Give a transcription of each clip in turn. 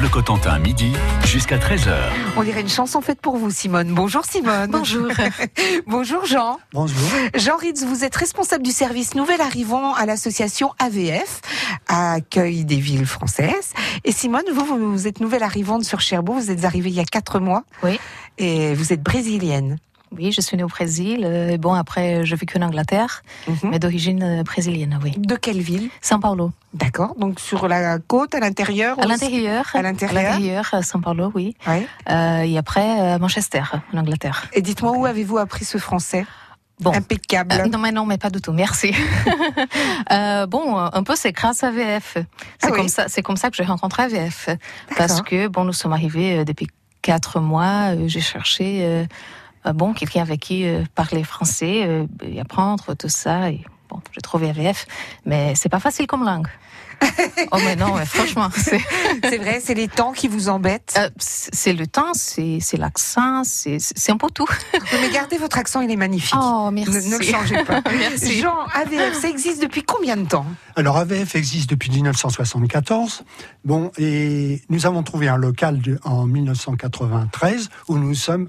Bleu Cotentin, midi jusqu'à 13h. On dirait une chanson faite pour vous, Simone. Bonjour, Simone. Bonjour. Bonjour, Jean. Bonjour. Jean Ritz, vous êtes responsable du service Nouvel Arrivant à l'association AVF, Accueil des villes françaises. Et Simone, vous, vous êtes nouvelle arrivante sur Cherbourg. Vous êtes arrivée il y a quatre mois. Oui. Et vous êtes brésilienne. Oui, je suis née au Brésil. Euh, Bon, après, je vécu en Angleterre, Mhm. mais d'origine euh, brésilienne, oui. De quelle ville? São Paulo. D'accord. Donc sur la côte, à l'intérieur À l'intérieur. À l'intérieur. À São Paulo, oui. Ouais. Euh, et après, euh, Manchester, en Angleterre. Et dites-moi, où avez-vous appris ce français? Bon. Impeccable. Euh, non, mais non, mais pas du tout. Merci. Euh, bon, un peu, c'est grâce à VF. C'est Ah oui. comme ça, c'est comme ça que j'ai rencontré VF. Parce que bon, nous sommes arrivés depuis quatre mois. J'ai cherché, bon, quelqu'un avec qui euh, parler français euh, et apprendre tout ça. Et bon, j'ai trouvé AVF, mais c'est pas facile comme langue. Oh mais non, mais franchement, c'est C'est vrai, c'est les temps qui vous embêtent. euh, c'est le temps, c'est c'est l'accent, c'est c'est un peu tout. Mais gardez votre accent, il est magnifique. Oh merci. ne le changez pas. Merci. Jean, AVF, ça existe depuis combien de temps? Alors AVF existe depuis 1974. Bon, et nous avons trouvé un local de- en 1993 où nous sommes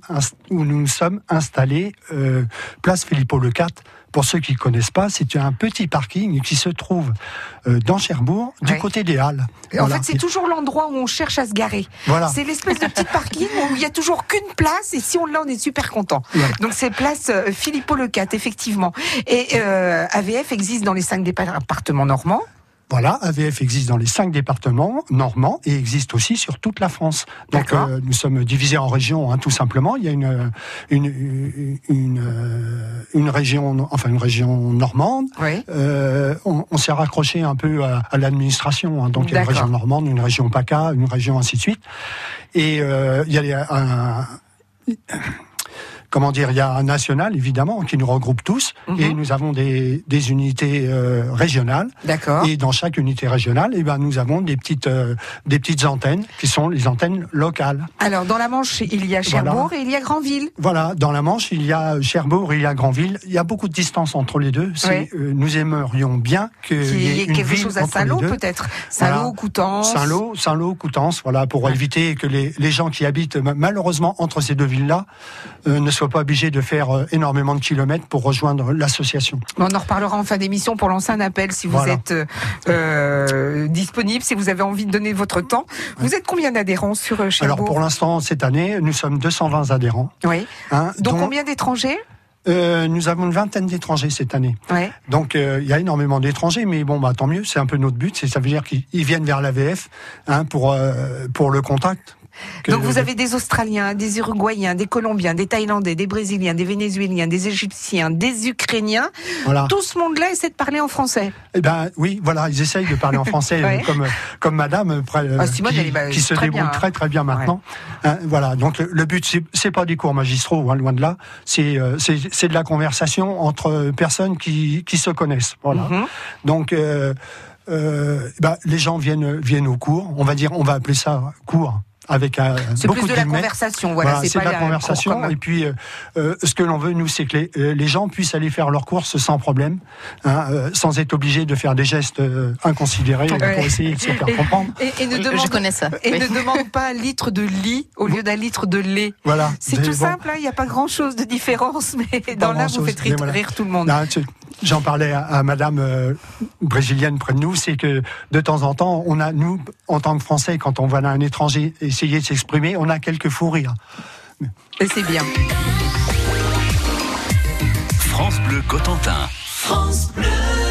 où nous nous sommes installés euh, place Filippo le 4. Pour ceux qui connaissent pas, c'est un petit parking qui se trouve euh, dans Cherbourg, du Ouais. côté des Halles. En Voilà. fait, c'est toujours l'endroit où on cherche à se garer. Voilà. C'est l'espèce de petit parking où il y a toujours qu'une place et si on l'a, on est super content. Donc c'est place euh, Philippot Le 4, effectivement. Et euh, AVF existe dans les cinq départements normands. Voilà, AVF existe dans les cinq départements normands et existe aussi sur toute la France. Donc euh, nous sommes divisés en régions, hein, tout simplement. Il y a une euh, une une, une, euh, une région, enfin une région normande. Oui. Euh, on on s'est raccroché un peu à, à l'administration. hein. donc il y a une région normande, une région PACA, une région ainsi de suite. Et euh, il y a un comment dire, il y a un national évidemment qui nous regroupe tous Mhm. et nous avons des, des unités euh, régionales D'accord. et dans chaque unité régionale, eh ben, nous avons des petites, euh, des petites antennes qui sont les antennes locales. Alors dans la Manche, il y a Cherbourg Voilà. et il y a Granville. Voilà, dans la Manche, il y a Cherbourg, il y a Granville. Il y a beaucoup de distance entre les deux. Ouais. euh, nous aimerions bien qu'il Qu'il y y ait une quelque ville chose à Saint-Lô peut-être. Saint-Lô. Coutances. Saint-Lô, Saint-Lô, Coutances, voilà, pour Ouais. éviter que les, les gens qui habitent ma- malheureusement entre ces deux villes-là euh, ne soient pas obligés de faire euh, énormément de kilomètres pour rejoindre l'association. On en reparlera en fin d'émission pour lancer un appel si vous Voilà. êtes euh, euh, disponible, si vous avez envie de donner votre temps. Vous êtes combien d'adhérents sur Cherbourg Alors pour l'instant, cette année, nous sommes 220 adhérents. Oui. hein, Donc dont, combien d'étrangers? Euh, nous avons une vingtaine d'étrangers cette année. Ouais. Donc euh, il y a énormément d'étrangers, mais bon, bah tant mieux. C'est un peu notre but. Ça veut dire qu'ils ils viennent vers l'AVF hein, pour euh, pour le contact. Donc vous avez des Australiens, des Uruguayens, des Colombiens, des Thaïlandais, des Brésiliens, des Vénézuéliens, des Égyptiens, des Ukrainiens. voilà. Tout ce monde-là essaie de parler en français. Eh ben oui, voilà, ils essayent de parler en français Ouais. euh, comme comme Madame euh, euh, Ah, qui, bah, qui se débrouille hein. très très bien maintenant. Hein, voilà. Donc le, le but c'est pas des cours magistraux, hein, loin de là. C'est euh, c'est de la conversation entre personnes qui qui se connaissent. Voilà. Mhm. Donc euh, euh, bah, les gens viennent viennent au cours. On va dire, on va appeler ça cours avec un C'est beaucoup plus de la conversation, voilà. Voilà, c'est pas de la conversation. comme- Et puis, euh, euh, ce que l'on veut, nous, c'est que les, euh, les gens puissent aller faire leurs courses sans problème, hein, euh, sans être obligés de faire des gestes euh, inconsidérés Ouais. pour essayer de se faire comprendre. Et, et ne Je demande, connais ça. et oui. ne demande pas un litre de lit au lieu d'un litre de lait. Voilà. C'est tout bon, simple, hein, il n'y a pas grand-chose de différence, mais dans là, vous faites rire, voilà. rire tout le monde. tu- J'en parlais à, à Madame euh, brésilienne près de nous, c'est que de temps en temps, on a nous, en tant que Français, quand on voit un étranger essayer de s'exprimer, on a quelques fous rires. Et c'est bien. France Bleu Cotentin. Homegrown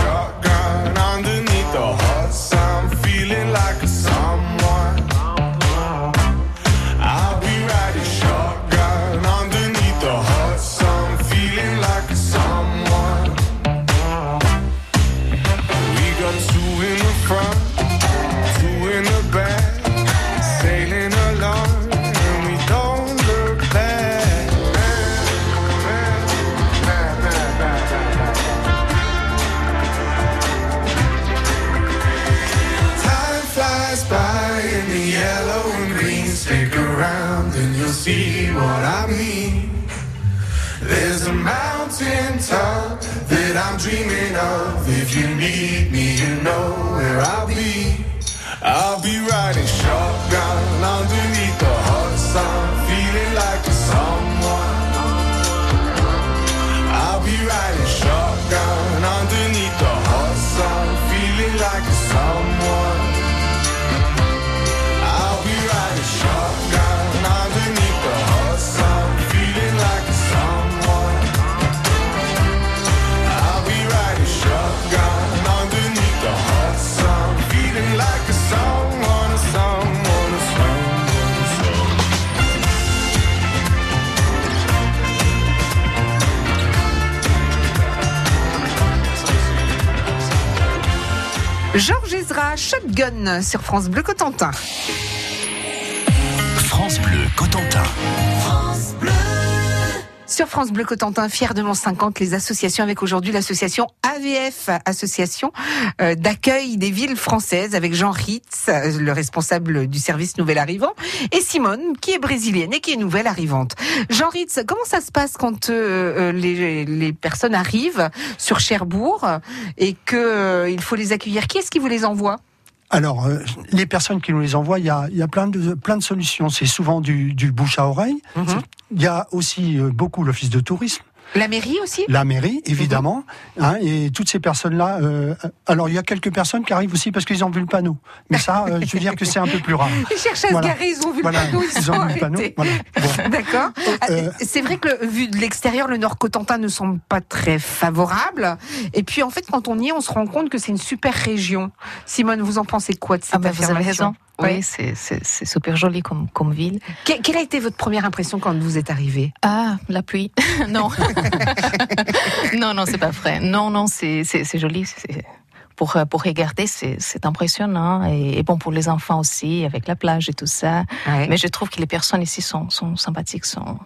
Georges Ezra, Shotgun sur France Bleu Cotentin. France Bleu Cotentin. Sur France Bleu Cotentin, fier de mon 50, les associations avec aujourd'hui l'association AVF, association euh, d'accueil des villes françaises, avec Jean Ritz, euh, le responsable du service nouvel arrivant, et Simone, qui est brésilienne et qui est nouvelle arrivante. Jean Ritz, comment ça se passe quand euh, les, personnes arrivent sur Cherbourg et que euh, il faut les accueillir? Qui est-ce qui vous les envoie? Alors, euh, les personnes qui nous les envoient, il y a, il y a plein, de, plein de solutions. C'est souvent du, du bouche à oreille. Mhm. Il y a aussi euh, beaucoup l'office de tourisme, La mairie aussi? La mairie, évidemment. hein, et toutes ces personnes-là. euh, alors, il y a quelques personnes qui arrivent aussi parce qu'ils ont vu le panneau. Mais ça, euh, je veux dire que c'est un peu plus rare. Ils cherchent à se Voilà. garer, ils ont vu Voilà, le panneau, ils, ont vu le panneau. Voilà. Bon. D'accord. Euh, Ah, C'est vrai que le- vu de l'extérieur, le Nord Cotentin ne semble pas très favorable. Et puis en fait, quand on y est, on se rend compte que c'est une super région. Simone, vous en pensez quoi de cette Ah ben, vous avez raison. Oui, c'est- super joli comme, comme ville. Que- quelle a été votre première impression quand vous êtes arrivé Ah, la pluie. non. non, non, c'est pas vrai. Non, non, c'est joli. Pour, pour regarder, c'est impressionnant. Et, et bon, pour les enfants aussi, avec la plage et tout ça. Mais je trouve que les personnes ici sont, sont sympathiques. Sont...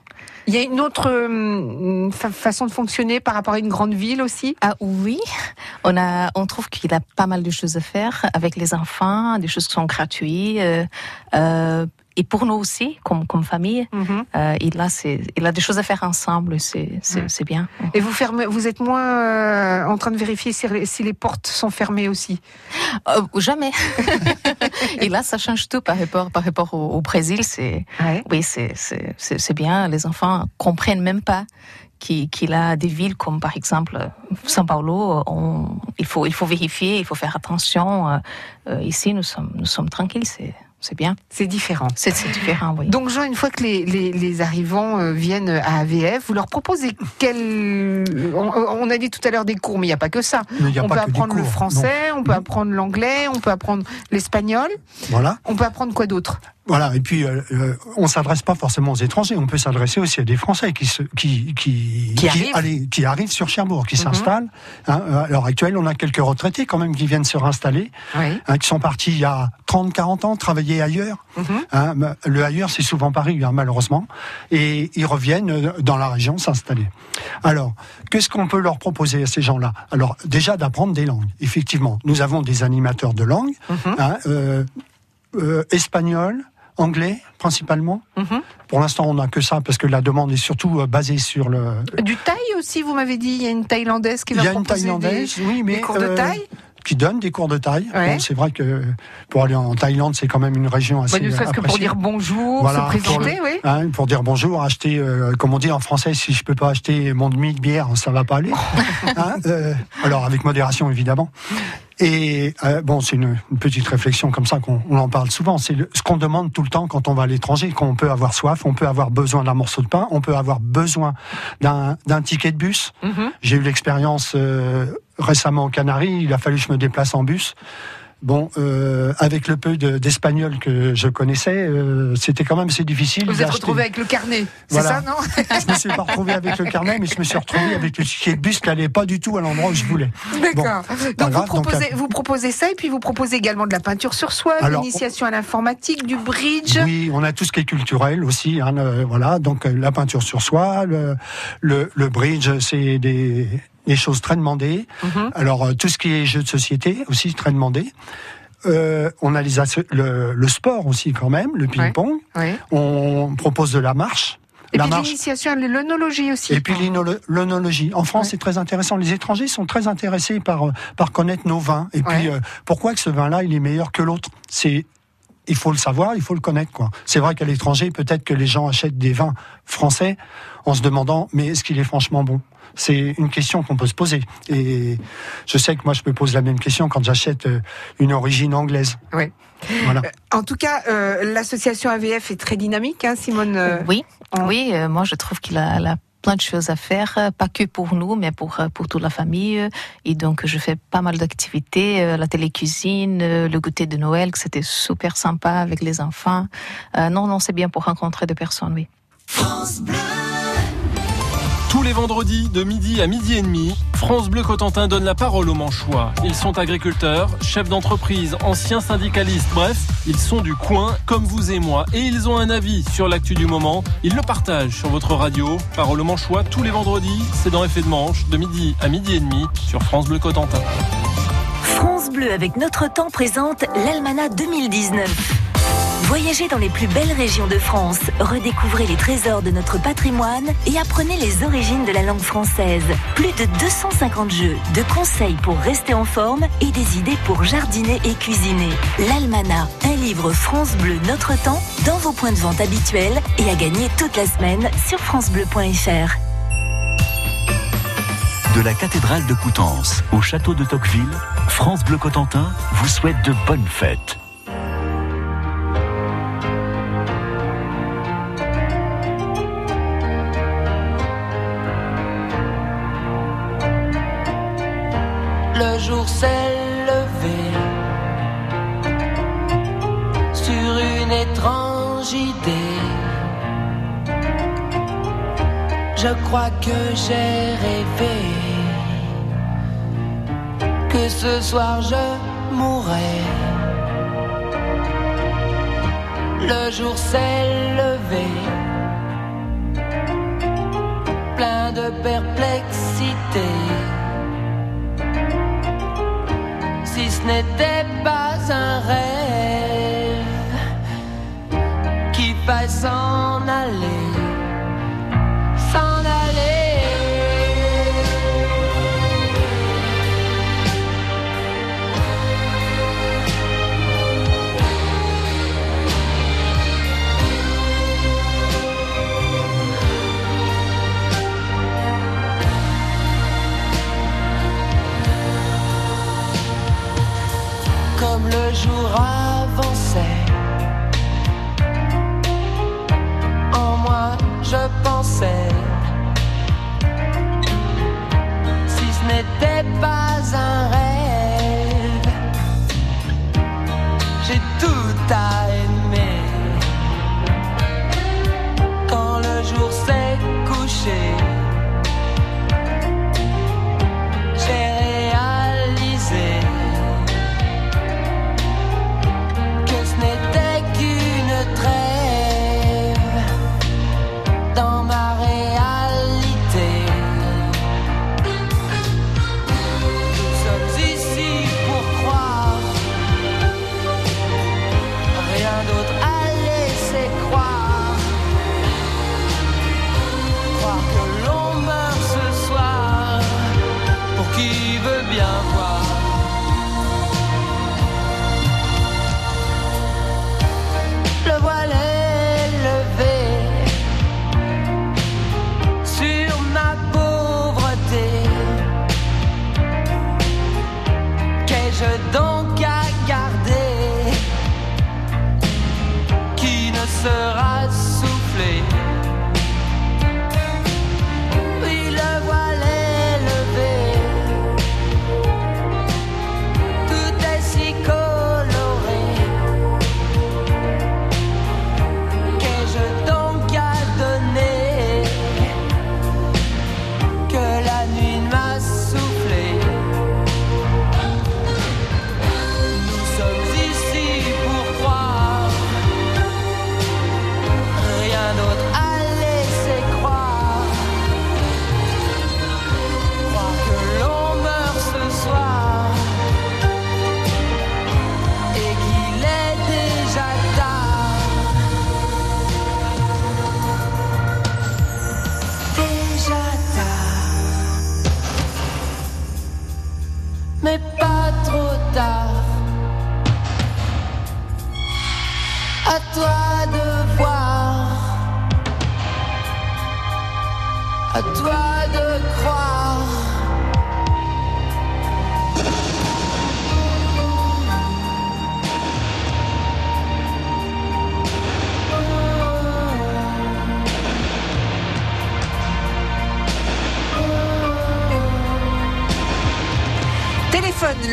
Il y a une autre hum, fa- façon de fonctionner par rapport à une grande ville aussi? Ah oui, on, a, on trouve qu'il a pas mal de choses à faire avec les enfants, des choses qui sont gratuites. euh, euh, et pour nous aussi, comme, comme famille, Mhm. euh, il, a ses- il a des choses à faire ensemble. C'est bien. Et vous, fermez, vous êtes moins euh, en train de vérifier si, si les portes sont fermées aussi? Euh, jamais. et là, ça change tout par rapport, par rapport au, au Brésil. Ouais. oui, c'est bien. Les enfants comprennent même pas qu'il a des villes comme par exemple São Paulo. On, il faut il faut vérifier, il faut faire attention. Euh, ici, nous sommes nous sommes tranquilles. C'est c'est bien. C'est différent. C'est différent, oui. Donc Jean, une fois que les, les, les arrivants euh, viennent à AVF, vous leur proposez quel... On, on a dit tout à l'heure des cours, mais il n'y a pas que ça. On pas peut que des apprendre le français, on peut apprendre l'anglais, on peut apprendre l'espagnol. Voilà. on peut apprendre quoi d'autre? Voilà, et puis euh, euh, on s'adresse pas forcément aux étrangers, on peut s'adresser aussi à des Français qui se, qui qui Qui arrivent. allez, qui arrivent sur Cherbourg, qui Mhm. s'installent. Hein, euh, à l'heure actuelle, on a quelques retraités quand même qui viennent se réinstaller, Oui. hein, qui sont partis il y a 30, 40 ans travailler ailleurs. Hein, bah, le ailleurs, c'est souvent Paris, hein, malheureusement, et ils reviennent euh, dans la région s'installer. Alors, qu'est-ce qu'on peut leur proposer à ces gens-là? Alors, déjà d'apprendre des langues. Effectivement, nous avons des animateurs de langue, euh, euh, espagnol, anglais principalement. Mhm. Pour l'instant, on n'a que ça parce que la demande est surtout euh, basée sur le. Du thaï aussi, vous m'avez dit, il y a une thaïlandaise qui Il va y a une proposer thaïlandaise, des, oui, mais des cours de euh, thaï? Qui donne des cours de taille. Ouais. Bon, c'est vrai que pour aller en Thaïlande, c'est quand même une région assez. Ne serait-ce que pour dire bonjour, Voilà, se présenter, oui. Hein, pour dire bonjour, acheter, euh, comme on dit en français, si je peux pas acheter mon demi de bière, ça va pas aller. Hein, euh, alors avec modération évidemment. Et euh, bon, c'est une, une petite réflexion comme ça qu'on on en parle souvent. C'est ce qu'on demande tout le temps quand on va à l'étranger, qu'on peut avoir soif, on peut avoir besoin d'un morceau de pain, on peut avoir besoin d'un ticket de bus. Mhm. J'ai eu l'expérience euh, récemment aux Canaries, il a fallu que je me déplace en bus. Bon, euh, avec le peu de- d'espagnol que je connaissais, euh, c'était quand même assez difficile. Vous êtes d'acheter. retrouvé avec le carnet, c'est Voilà. ça, non Je me suis pas retrouvé avec le carnet, mais je me suis retrouvé avec le ticket de bus qui allait pas du tout à l'endroit où je voulais. D'accord. donc, vous, proposez, vous proposez ça et puis vous proposez également de la peinture sur soie, l'initiation à l'informatique, du bridge. Oui, on a tout ce qui est culturel aussi. hein, euh, voilà, donc euh, la peinture sur soie, le, le, le bridge, c'est des, des choses très demandées. Mhm. Alors euh, tout ce qui est jeux de société aussi très demandé. Euh, on a les le, le sport aussi quand même, le ping-pong. On propose de la marche. Et la puis l'initiation à l'œnologie aussi. Et puis l'œnologie. En France, Ouais. c'est très intéressant. Les étrangers sont très intéressés par, euh, par connaître nos vins. Et puis, euh, pourquoi que ce vin-là, il est meilleur que l'autre? C'est il faut le savoir, il faut le connaître. quoi. C'est vrai qu'à l'étranger, peut-être que les gens achètent des vins français en se demandant, mais est-ce qu'il est franchement bon? C'est une question qu'on peut se poser. Et je sais que moi, je me pose la même question quand j'achète euh, une origine anglaise. Ouais. Voilà. En tout cas, euh, l'association AVF est très dynamique, hein, Simone. euh, Oui, on- oui. euh, moi, je trouve qu'il a, elle a plein de choses à faire, euh, pas que pour nous, mais pour euh, pour toute la famille. euh, Et donc, je fais pas mal d'activités, euh, la télécuisine, euh, le goûter de Noël, que c'était super sympa avec les enfants. Euh, non, non, c'est bien pour rencontrer des personnes, oui. Tous les vendredis de midi à midi et demi, France Bleu Cotentin donne la parole aux Manchois. Ils sont agriculteurs, chefs d'entreprise, anciens syndicalistes, bref, ils sont du coin comme vous et moi et ils ont un avis sur l'actu du moment. Ils le partagent sur votre radio. Parole aux Manchois tous les vendredis, c'est dans Effet de Manche de midi à midi et demi sur France Bleu Cotentin. France Bleu avec notre temps présente l'Almanach 2019. Voyagez dans les plus belles régions de France, redécouvrez les trésors de notre patrimoine et apprenez les origines de la langue française. Plus de 250 jeux, de conseils pour rester en forme et des idées pour jardiner et cuisiner. L'Almanach, un livre France Bleu Notre Temps dans vos points de vente habituels et à gagner toute la semaine sur francebleu.fr. De la cathédrale de Coutances au château de Tocqueville, France Bleu Cotentin vous souhaite de bonnes fêtes. Perplexité. si ce n'était pas un rêve qui faille s'en comme le jour avançait. En moi, je pensais, si ce n'était pas un rêve, j'ai tout à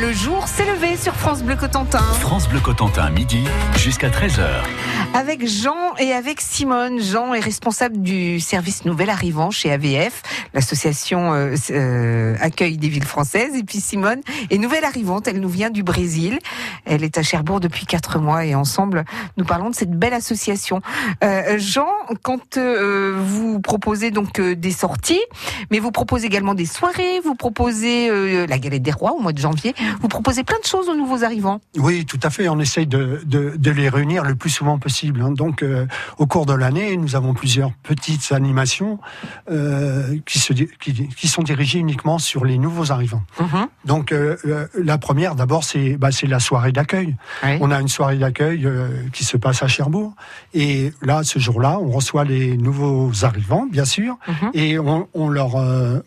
le jour s'est levé sur France Bleu Cotentin. France Bleu Cotentin, midi jusqu'à 13h. Avec Jean et avec Simone. Jean est responsable du service nouvel arrivant chez AVF, l'association euh, euh, accueil des villes françaises. Et puis Simone est nouvelle arrivante, elle nous vient du Brésil. Elle est à Cherbourg depuis quatre mois et ensemble, nous parlons de cette belle association. Euh, Jean, quand euh, vous proposez donc euh, des sorties, mais vous proposez également des soirées, vous proposez euh, la galette des rois au mois de janvier, vous proposez plein de choses aux nouveaux arrivants. Oui, tout à fait. On essaye de, de, de les réunir le plus souvent possible. hein. Donc, euh, au cours de l'année, nous avons plusieurs petites animations euh, qui, se, qui, qui sont dirigées uniquement sur les nouveaux arrivants. Donc, euh, la première, d'abord, c'est bah, la soirée d'accueil. Oui. On a une soirée d'accueil qui se passe à Cherbourg. Et là, ce jour-là, on reçoit les nouveaux arrivants, bien sûr, Mhm. et on, on leur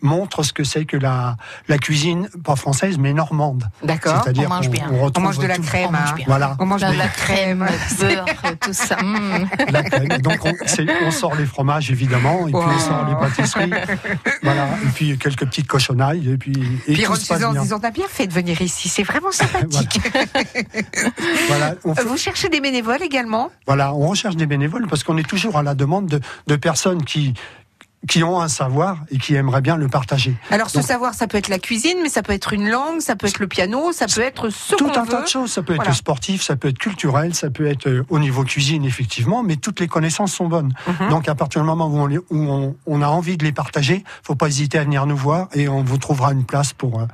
montre ce que c'est que la, la cuisine, pas française, mais normande. D'accord. C'est-à-dire on mange bien. on On mange de la crème. On mange hein. Voilà. On mange De de la crème, beurre, tout ça. mm. La crème. Donc on, sort les fromages évidemment, et puis on sort les pâtisseries, voilà, et puis quelques petites cochonailles, et puis et Puis tout en disant, on a bien fait de venir ici, c'est vraiment sympathique. Voilà, fait- Vous cherchez des bénévoles également? Voilà, on recherche des bénévoles parce qu'on est toujours à la demande de, de personnes qui qui ont un savoir et qui aimeraient bien le partager. Alors ce Donc- savoir, ça peut être la cuisine, mais ça peut être une langue, ça peut être le piano, ça peut être ce Tout un veut. tas de choses. Ça peut être Voilà. sportif, ça peut être culturel, ça peut être euh, au niveau cuisine, effectivement, mais toutes les connaissances sont bonnes. Mhm. Donc, à partir du moment où, on, les- où on, on a envie de les partager, faut pas hésiter à venir nous voir et on vous trouvera une place pour, euh,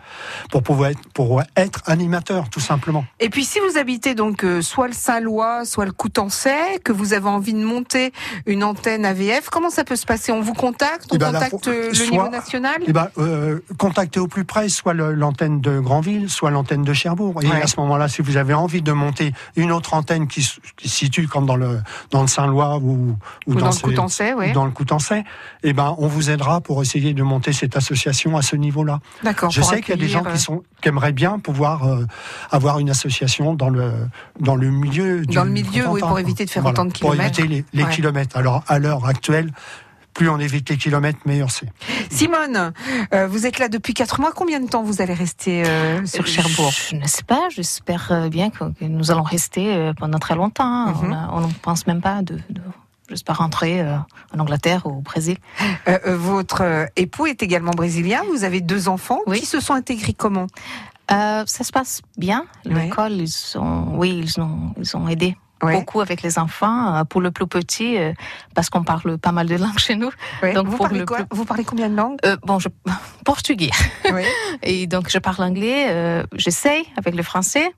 pour pouvoir être, pour être animateur, tout simplement. Et puis si vous habitez donc euh, soit le Saint-Lois, soit le Coutançais, que vous avez envie de monter une antenne AVF, comment ça peut se passer? On vous contacte On Eh ben, contacte euh, le soit- niveau national Eh ben, euh, contactez au plus près soit l'antenne de Granville, soit l'antenne de Cherbourg. Et Ouais. à ce moment-là, si vous avez envie de monter une autre antenne qui, se situe comme dans le dans le Saint-Lois ou, Ou dans le ces- Coutançais, oui. ou dans le eh ben, on vous aidera pour essayer de monter cette association à ce niveau-là. D'accord. Je pour sais qu'il y a des gens qui sont qui aimeraient bien pouvoir euh, avoir une association dans le dans le milieu du Dans le milieu, oui, pour éviter de faire Voilà, autant de Pour kilomètres. éviter les, les Ouais. kilomètres. Alors à l'heure actuelle, plus on évite les kilomètres, meilleur c'est. euh, Simone, euh, vous êtes là depuis quatre mois. Combien de temps vous allez rester euh, sur Cherbourg? Je ne sais pas, j'espère euh, bien que, que nous allons rester euh, pendant très longtemps. Mhm. On ne pense même pas de, de j'espère rentrer euh, en Angleterre ou au Brésil. Euh, euh, Votre euh, époux est également brésilien. Vous avez deux enfants Oui. qui se sont intégrés comment? Euh, ça se passe bien. L'école, ils ont, oui, ils ont, ils ont aidé Ouais. beaucoup avec les enfants. Euh, Pour le plus petit, euh, parce qu'on parle pas mal de langues chez nous. Ouais. Donc, vous, pour parlez le quoi? plus- vous parlez combien de langues? Euh, bon, je portugais. Et donc je parle anglais. euh, J'essaye avec le français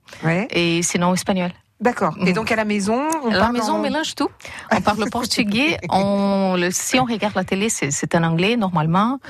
et sinon espagnol. D'accord. Et donc à la maison, on la maison, en- on mélange tout. On parle portugais. On, le, si on regarde la télé, c'est en anglais normalement.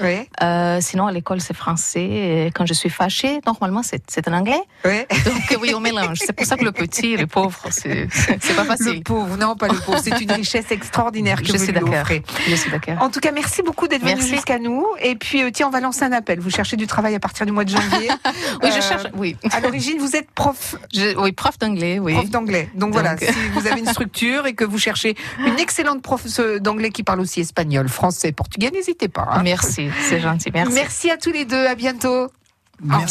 Euh, sinon, à l'école, c'est français. Et quand je suis fâchée, normalement, c'est en anglais. Ouais. Donc oui, on mélange. C'est pour ça que le petit, le pauvre, c'est pas Le facile. pauvre, non pas le pauvre. C'est une richesse extraordinaire que Je vous suis lui offrez. Je suis d'accord. En tout cas, merci beaucoup d'être venu jusqu'à nous. Et puis, euh, tiens, on va lancer un appel. Vous cherchez du travail à partir du mois de janvier. Oui, je Euh, cherche. Oui, À l'origine, vous êtes prof, Je- oui prof d'anglais. Oui. prof d'anglais. Donc, voilà, si vous avez une structure et que vous cherchez une excellente prof d'anglais qui parle aussi espagnol, français, portugais, n'hésitez pas. hein. Merci, c'est gentil. Merci. Merci à tous les deux. À bientôt. Merci.